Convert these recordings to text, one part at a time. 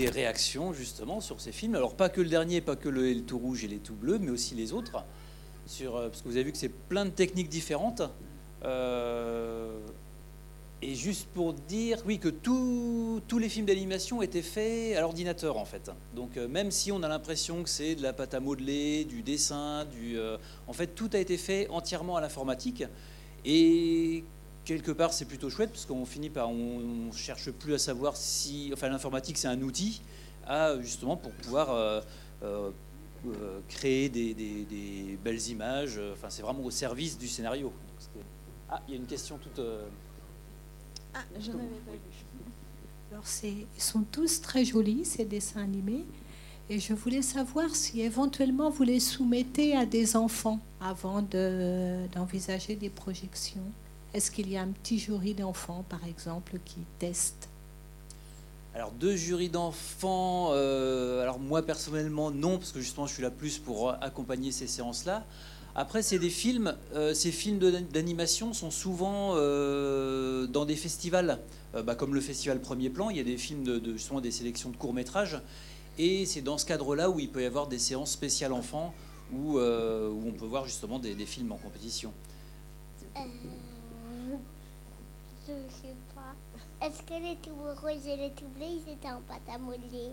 des réactions justement sur ces films. Alors pas que le dernier, pas que le, le tout rouge et les tout bleus, mais aussi les autres. Sur, euh, parce que vous avez vu que c'est plein de techniques différentes. Euh, et juste pour dire, oui, que tous tous les films d'animation étaient faits à l'ordinateur en fait. Donc euh, même si on a l'impression que c'est de la pâte à modeler, du dessin, du, en fait tout a été fait entièrement à l'informatique. Et quelque part c'est plutôt chouette parce qu'on finit par, on, on cherche plus à savoir si, enfin l'informatique c'est un outil à justement pour pouvoir euh, euh, euh, créer des, des- des belles images. Enfin c'est vraiment au service du scénario. Ah, il y a une question toute. euh, Ah, je n'avais pas vu. Alors, ils sont tous très jolis, ces dessins animés. Et je voulais savoir si éventuellement vous les soumettez à des enfants avant de- d'envisager des projections. Est-ce qu'il y a un petit jury d'enfants, par exemple, qui teste Alors deux jurys d'enfants, euh, alors moi personnellement non, parce que justement je suis là plus pour accompagner ces séances-là. Après c'est des films, euh, ces films d'animation sont souvent euh, dans des festivals, Euh, bah, comme le festival Premier Plan, il y a des films de, de- justement des sélections de courts métrages, et c'est dans ce cadre-là où il peut y avoir des séances spéciales enfants, où, euh, où on peut voir justement des, des films en compétition. Je sais pas. Est-ce que les tout rouges et les tout bleus, ils étaient en pâte à modeler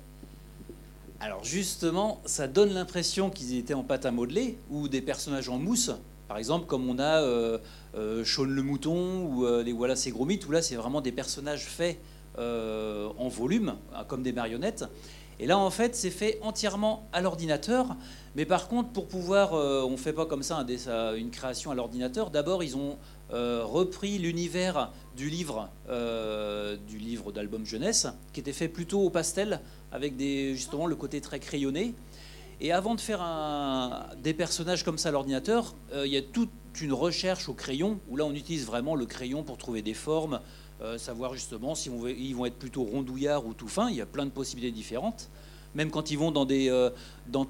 Alors justement, ça donne l'impression qu'ils étaient en pâte à modeler ou des personnages en mousse. Par exemple, comme on a euh, euh, Shaun le mouton ou euh, les Voilà c'est gros mythes, où là c'est vraiment des personnages faits en volume, hein, comme des marionnettes. Et là en fait c'est fait entièrement à l'ordinateur. Mais par contre, pour pouvoir, euh, on fait pas comme ça dessin- une création à l'ordinateur. D'abord ils ont euh, repris l'univers du livre, euh, du livre d'album jeunesse, qui était fait plutôt au pastel, avec des, justement le côté très crayonné. Et avant de faire des personnages comme ça à l'ordinateur, euh, il y a toute une recherche au crayon, où là on utilise vraiment le crayon pour trouver des formes, euh, savoir justement si on veut- ils vont être plutôt rondouillards ou tout fins, il y a plein de possibilités différentes. Même quand ils vont dans, euh,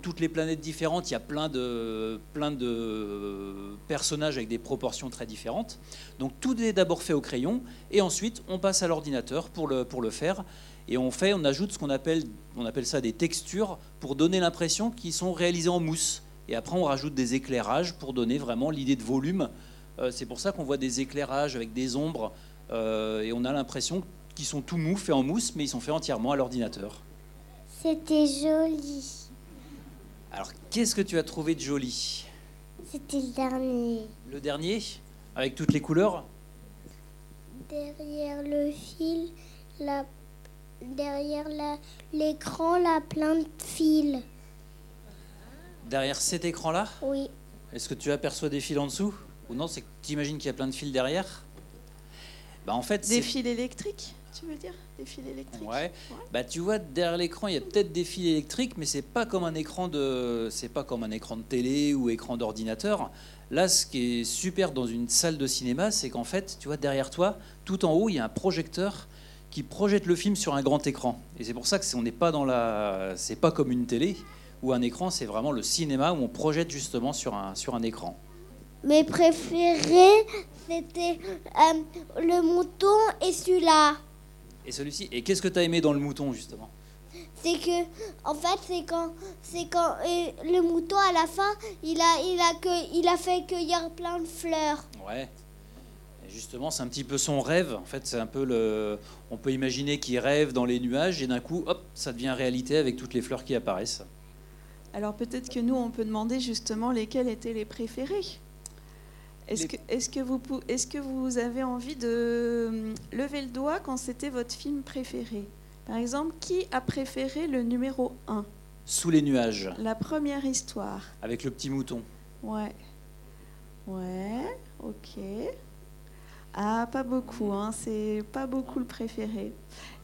toutes les planètes différentes, il y a plein de, personnages avec des proportions très différentes. Donc tout est d'abord fait au crayon, et ensuite on passe à l'ordinateur pour le faire. Et on fait, on ajoute ce qu'on appelle, on appelle ça des textures pour donner l'impression qu'ils sont réalisés en mousse. Et après, on rajoute des éclairages pour donner vraiment l'idée de volume. Euh, c'est pour ça qu'on voit des éclairages avec des ombres euh, et on a l'impression qu'ils sont tout mous, faits en mousse, mais ils sont faits entièrement à l'ordinateur. C'était joli. Alors, qu'est-ce que tu as trouvé de joli? C'était le dernier. Le dernier, avec toutes les couleurs? Derrière le fil, la... derrière la- l'écran, là, plein de fils. Derrière cet écran-là Oui. Est-ce que tu aperçois des fils en dessous Ou non, c'est que tu imagines qu'il y a plein de fils derrière bah, En fait, Des fils électriques, tu veux dire? Des fils électriques Ouais. Bah tu vois derrière l'écran il y a peut-être des fils électriques mais c'est pas comme un écran de c'est pas comme un écran de télé ou écran d'ordinateur. Là ce qui est super dans une salle de cinéma c'est qu'en fait tu vois derrière toi tout en haut il y a un projecteur qui projette le film sur un grand écran et c'est pour ça que c'est- on n'est pas dans la c'est pas comme une télé ou un écran c'est vraiment le cinéma où on projette justement sur un sur un écran. Mes préférés, c'était euh, le mouton et celui-là. Et celui-ci et qu'est-ce que tu as aimé dans le mouton justement? C'est que, en fait, c'est quand, c'est quand euh, le mouton à la fin, il a, il a que, il a fait cueillir plein de fleurs. Ouais. Et justement, c'est un petit peu son rêve. En fait, c'est un peu le. On peut imaginer qu'il rêve dans les nuages et d'un coup, hop, ça devient réalité avec toutes les fleurs qui apparaissent. Alors peut-être que nous, on peut demander justement lesquels étaient les préférés. Est-ce Les- que, est que, vous est-ce que vous avez envie de hum, lever le doigt quand c'était votre film préféré? Par exemple, qui a préféré le numéro 1 Sous les nuages, La première histoire. avec le petit mouton. Ouais. Ouais, ok. Ah, pas beaucoup, hein, c'est pas beaucoup le préféré.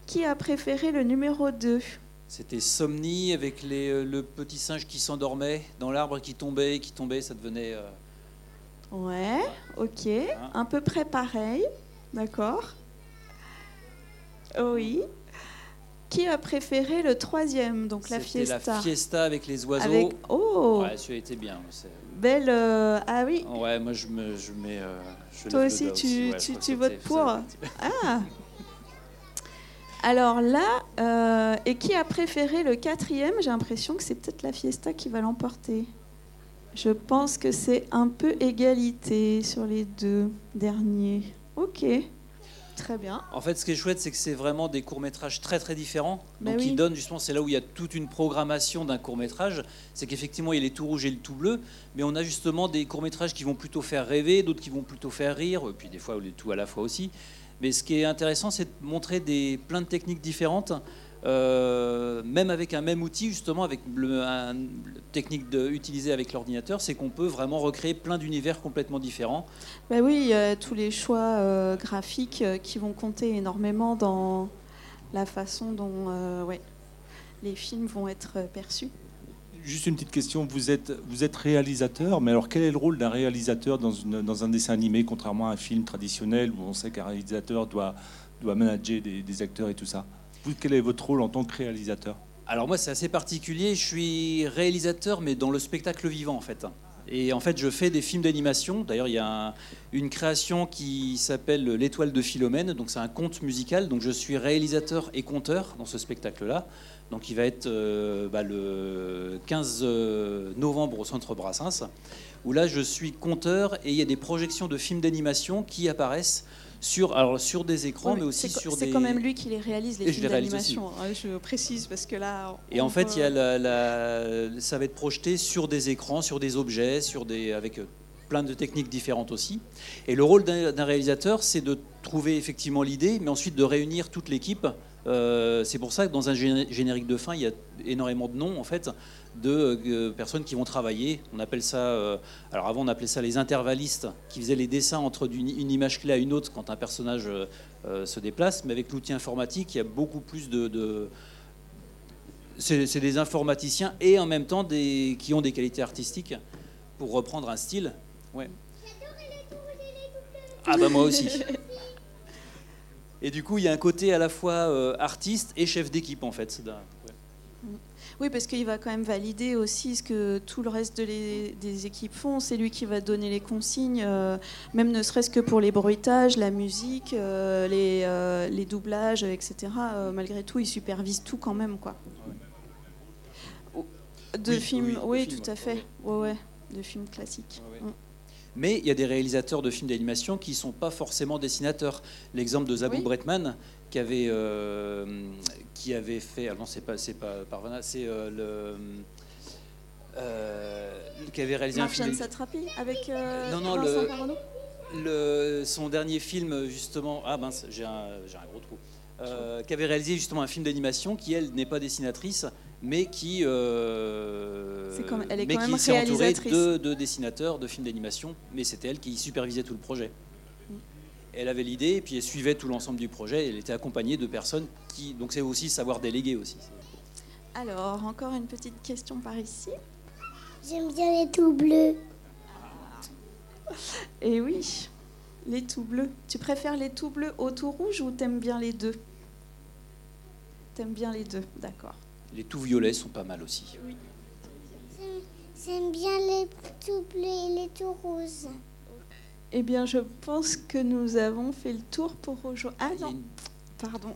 Qui a préféré le numéro 2 C'était Somni avec les, euh, le petit singe qui s'endormait dans l'arbre qui tombait, qui tombait, ça devenait. euh, Ouais, ok. À peu près pareil. D'accord. Oui. Qui a préféré le troisième, donc la fiesta la fiesta avec les oiseaux. Avec- Oh, Ouais, celui-là était bien. belle. euh, Ah oui, Ouais, moi je me, je mets. euh, je Toi aussi, tu- Ouais, tu- votes pour Ah Alors là, Euh, et qui a préféré le quatrième J'ai l'impression que c'est peut-être la Fiesta qui va l'emporter. Je pense que c'est un peu égalité sur les deux derniers. Ok. Très bien. En fait, ce qui est chouette, c'est que c'est vraiment des courts-métrages très très différents. Bah donc, oui. ils donnent justement, c'est là où il y a toute une programmation d'un court-métrage. C'est qu'effectivement, il y a les tout rouges et le tout bleu, mais on a justement des courts-métrages qui vont plutôt faire rêver, d'autres qui vont plutôt faire rire, et puis des fois, les tout à la fois aussi. Mais ce qui est intéressant, c'est de montrer des, plein de techniques différentes, euh, même avec un même outil, justement, avec le, un- la technique de, utilisée avec l'ordinateur, c'est qu'on peut vraiment recréer plein d'univers complètement différents. Bah oui, il y a tous les choix euh, graphiques euh, qui vont compter énormément dans la façon dont euh, ouais, les films vont être perçus. Juste une petite question, vous êtes, vous êtes réalisateur, mais alors quel est le rôle d'un réalisateur dans, une- dans un dessin animé, contrairement à un film traditionnel où on sait qu'un réalisateur doit, doit manager des, des acteurs et tout ça? Quel est votre rôle en tant que réalisateur Alors moi c'est assez particulier, je suis réalisateur mais dans le spectacle vivant en fait. Et en fait je fais des films d'animation, d'ailleurs il y a un- une création qui s'appelle L'étoile de Philomène, donc c'est un conte musical, donc je suis réalisateur et conteur dans ce spectacle-là. Donc il va être euh, bah, le 15 euh, novembre au Centre Brassens, où là je suis conteur et il y a des projections de films d'animation qui apparaissent sur, alors, sur des écrans mais aussi c'est, sur c'est des... quand même lui qui les réalise, les Et films d'animation. hein, je précise parce que là. Et en fait, peut- il y a la- la- ça va être projeté sur des écrans, sur des objets, sur des, avec euh, plein de techniques différentes aussi. Et le rôle d'un réalisateur, c'est de trouver effectivement l'idée, mais ensuite de réunir toute l'équipe. Euh, c'est pour ça que dans un géné- générique de fin, il y a énormément de noms en fait de euh, personnes qui vont travailler. On appelle ça, euh, alors avant on appelait ça les intervallistes, qui faisaient les dessins entre une image clé à une autre quand un personnage euh, se déplace. Mais avec l'outil informatique, il y a beaucoup plus de, de c'est c'est des informaticiens et en même temps des, qui ont des qualités artistiques pour reprendre un style. Ouais. Ah bah moi aussi. Et du coup, il y a un côté à la fois euh, artiste et chef d'équipe en fait. Oui, parce qu'il va quand même valider aussi ce que tout le reste de les- des équipes font. C'est lui qui va donner les consignes, euh, même ne serait-ce que pour les bruitages, la musique, euh, les, euh, les doublages, etc. Malgré tout, il supervise tout quand même, quoi. De Oui, films, oui, tout à fait. Ouais, ouais, de films classiques. Ouais, ouais. Mm. Mais il y a des réalisateurs de films d'animation qui ne sont pas forcément dessinateurs. L'exemple de Zabou. Bretman, qui avait, euh, qui avait fait. Alors non, c'est pas, c'est pas Parvana, c'est euh, le. euh, qui avait réalisé un film. Satrapi avec euh, Non, non, le- Le, son dernier film, justement, ah mince, j'ai un, j'ai un gros trou, euh, qui avait réalisé justement un film d'animation qui, elle, n'est pas dessinatrice, mais qui, euh, C'est comme- elle est mais quand qui même s'est entourée de, de dessinateurs de films d'animation, mais c'était elle qui supervisait tout le projet. Elle avait l'idée, et puis elle suivait tout l'ensemble du projet, et elle était accompagnée de personnes qui, donc c'est aussi savoir déléguer aussi. Alors, encore une petite question par ici. J'aime bien les tout bleus. Et oui, les tout bleus. Tu préfères les tout bleus aux tout rouges ou t'aimes bien les deux? T'aimes bien les deux, d'accord. Les tout violets sont pas mal aussi. J'aime bien les tout bleus et les tout roses. Eh bien, je pense que nous avons fait le tour pour aujourd'hui. Ah non, pardon.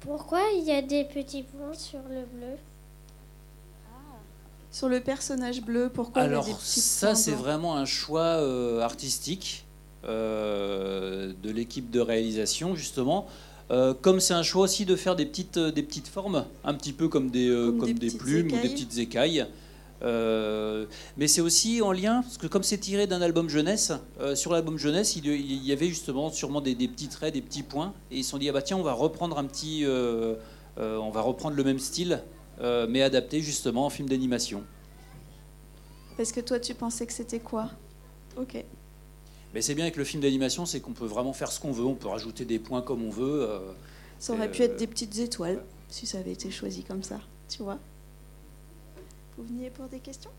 Pourquoi il y a des petits points sur le bleu? Sur le personnage bleu, pourquoi il y a Alors des petits ça, c'est vraiment un choix euh, artistique euh, de l'équipe de réalisation, justement. Euh, comme c'est un choix aussi de faire des petites, des petites formes, un petit peu comme des, euh, Comme comme des des, petites plumes ou des petites écailles. Euh, mais c'est aussi en lien, parce que comme c'est tiré d'un album jeunesse, euh, sur l'album jeunesse, il, il y avait justement sûrement des, des petits traits, des petits points, et ils se sont dit ah bah tiens on va reprendre un petit, euh, on va reprendre le même style, mais adapté justement en film d'animation. Parce que toi, tu pensais que c'était quoi? Ok. Mais c'est bien avec le film d'animation, c'est qu'on peut vraiment faire ce qu'on veut, on peut rajouter des points comme on veut. Ça aurait pu être des petites étoiles, si ça avait été choisi comme ça, tu vois. Vous veniez pour des questions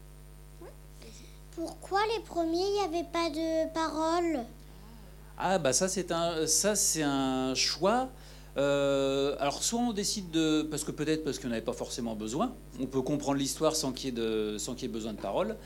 Pourquoi les premiers, il n'y avait pas de paroles? Ah bah ça c'est un ça c'est un choix. Euh, alors soit on décide de parce que peut-être parce qu'on n'avait pas forcément besoin. On peut comprendre l'histoire sans qu'il y ait de sans qu'il y ait besoin de paroles.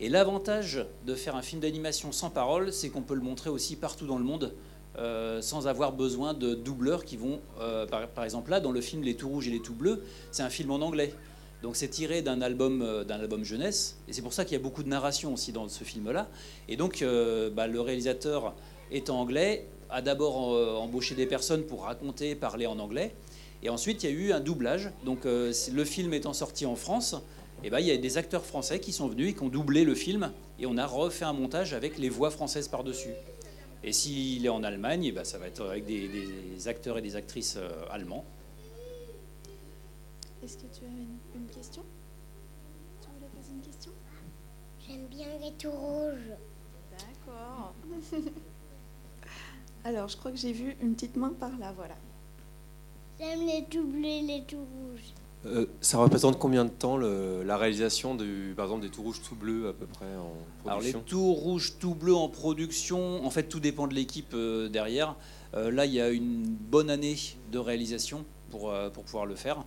Et l'avantage de faire un film d'animation sans paroles, c'est qu'on peut le montrer aussi partout dans le monde. euh, sans avoir besoin de doubleurs qui vont, euh, par, par exemple là, dans le film Les tout rouges et les tout bleus, c'est un film en anglais. Donc c'est tiré d'un album, euh, d'un album jeunesse, et c'est pour ça qu'il y a beaucoup de narration aussi dans ce film-là. Et donc euh, bah, le réalisateur étant anglais a d'abord euh, embauché des personnes pour raconter, parler en anglais, et ensuite il y a eu un doublage. Donc le film étant sorti en France, et ben, il y a des acteurs français qui sont venus et qui ont doublé le film, et on a refait un montage avec les voix françaises par-dessus. Et s'il est en Allemagne, eh ben, ça va être avec des, acteurs et des actrices allemands. Est-ce que tu as une, une question? Tu voulais poser une question? J'aime bien les tout rouges. D'accord. Alors, je crois que j'ai vu une petite main par là, voilà. J'aime les tout bleus et les tout rouges. Euh, ça représente combien de temps le- la réalisation du, par exemple des tout rouges tout bleus à peu près en Alors les production? tout rouges, tout bleus en production, en fait tout dépend de l'équipe euh, derrière. Euh, là il y a une bonne année de réalisation pour, euh, pour pouvoir le faire.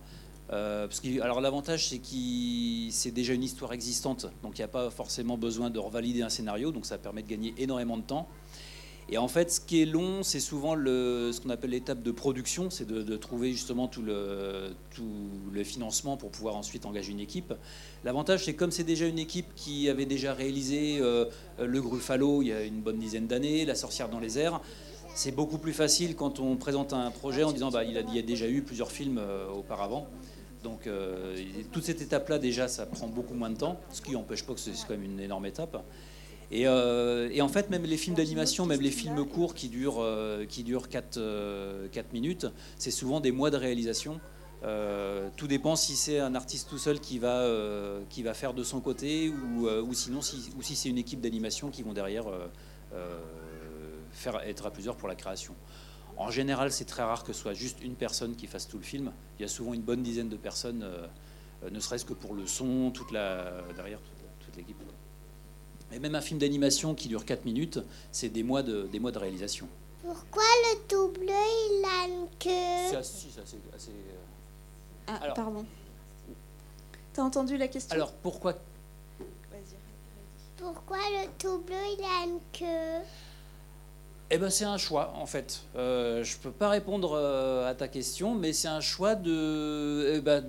Euh, alors l'avantage c'est que c'est déjà une histoire existante, donc il n'y a pas forcément besoin de revalider un scénario, donc ça permet de gagner énormément de temps. Et en fait, ce qui est long, c'est souvent ce qu'on appelle l'étape de production, c'est de, trouver justement tout le, financement pour pouvoir ensuite engager une équipe. L'avantage, c'est comme c'est déjà une équipe qui avait déjà réalisé euh, Le Gruffalo il y a une bonne dizaine d'années, La Sorcière dans les airs, c'est beaucoup plus facile quand on présente un projet en disant bah, il, a, y a déjà eu plusieurs films euh, auparavant. Donc euh, toute cette étape-là, déjà, ça prend beaucoup moins de temps, ce qui n'empêche pas que c'est quand même une énorme étape. Et, euh, et en fait, même les films d'animation, même les films courts qui durent, euh, qui durent 4, minutes, c'est souvent des mois de réalisation. Tout dépend si c'est un artiste tout seul qui va, qui va faire de son côté ou, sinon si, ou si c'est une équipe d'animation qui vont derrière être à plusieurs pour la création. En général, c'est très rare que ce soit juste une personne qui fasse tout le film. Il y a souvent une bonne dizaine de personnes, euh, euh, ne serait-ce que pour le son, toute la, derrière toute, l'équipe. Et même un film d'animation qui dure 4 minutes, c'est des mois de, des mois de réalisation. Pourquoi le tout bleu, il a une C'est queue assez, c'est assez- assez, euh, Ah, Alors- pardon. T'as entendu la question? Alors pourquoi? Vas-y. Pourquoi le tout bleu, il a une queue? Eh ben, c'est un choix, en fait. Euh, je peux pas répondre euh, à ta question, mais c'est un choix de, eh ben,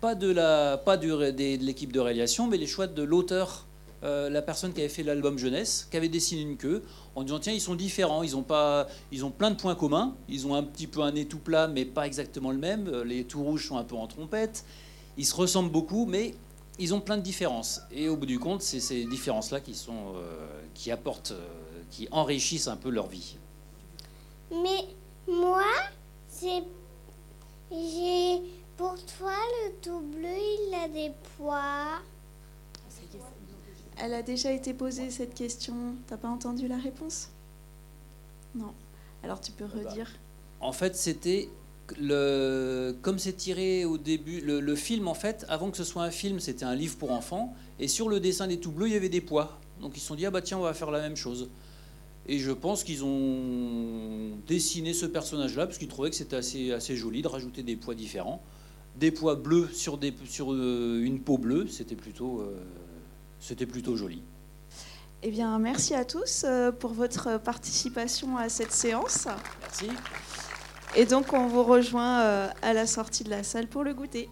pas de la, pas du des- de l'équipe de réalisation, mais les choix de l'auteur, euh, la personne qui avait fait l'album jeunesse, qui avait dessiné une queue, en disant tiens, ils sont différents, ils ont pas, ils ont plein de points communs, ils ont un petit peu un nez tout plat, mais pas exactement le même. Les tout rouges sont un peu en trompette, ils se ressemblent beaucoup, mais ils ont plein de différences. Et au bout du compte, c'est ces différences-là qui sont, qui apportent, qui enrichissent un peu leur vie. Mais moi, c'est. J'ai. Pour toi, le tout bleu, il a des poids. Elle a déjà été posée cette question. T'as pas entendu la réponse? Non. Alors tu peux bah. redire. En fait, c'était le, comme c'est tiré au début, le, le film en fait, avant que ce soit un film, c'était un livre pour enfants, et sur le dessin des tout bleus, il y avait des poids. Donc ils se sont dit ah bah tiens, on va faire la même chose. Et je pense qu'ils ont dessiné ce personnage-là parce qu'ils trouvaient que c'était assez, assez joli de rajouter des poids différents, des poids bleus sur, des, sur euh, une peau bleue, c'était plutôt, euh, c'était plutôt joli. Eh bien, merci à tous euh, pour votre participation à cette séance. Merci. Et donc, on vous rejoint à la sortie de la salle pour le goûter.